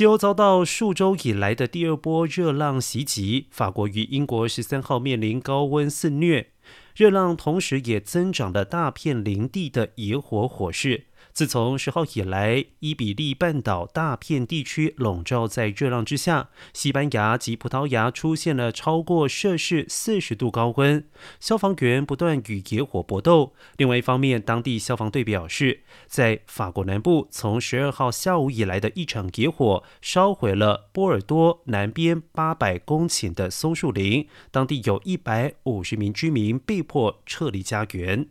西欧遭到数周以来的第二波热浪袭击，法国与英国十三号面临高温肆虐，热浪同时也增长了大片林地的野火火势。自从十号以来，伊比利半岛大片地区笼罩在热浪之下，西班牙及葡萄牙出现了超过摄氏四十度高温，消防员不断与野火搏斗。另外一方面，当地消防队表示，在法国南部，从十二号下午以来的一场野火烧毁了波尔多南边八百公顷的松树林，当地有一百五十名居民被迫撤离家园。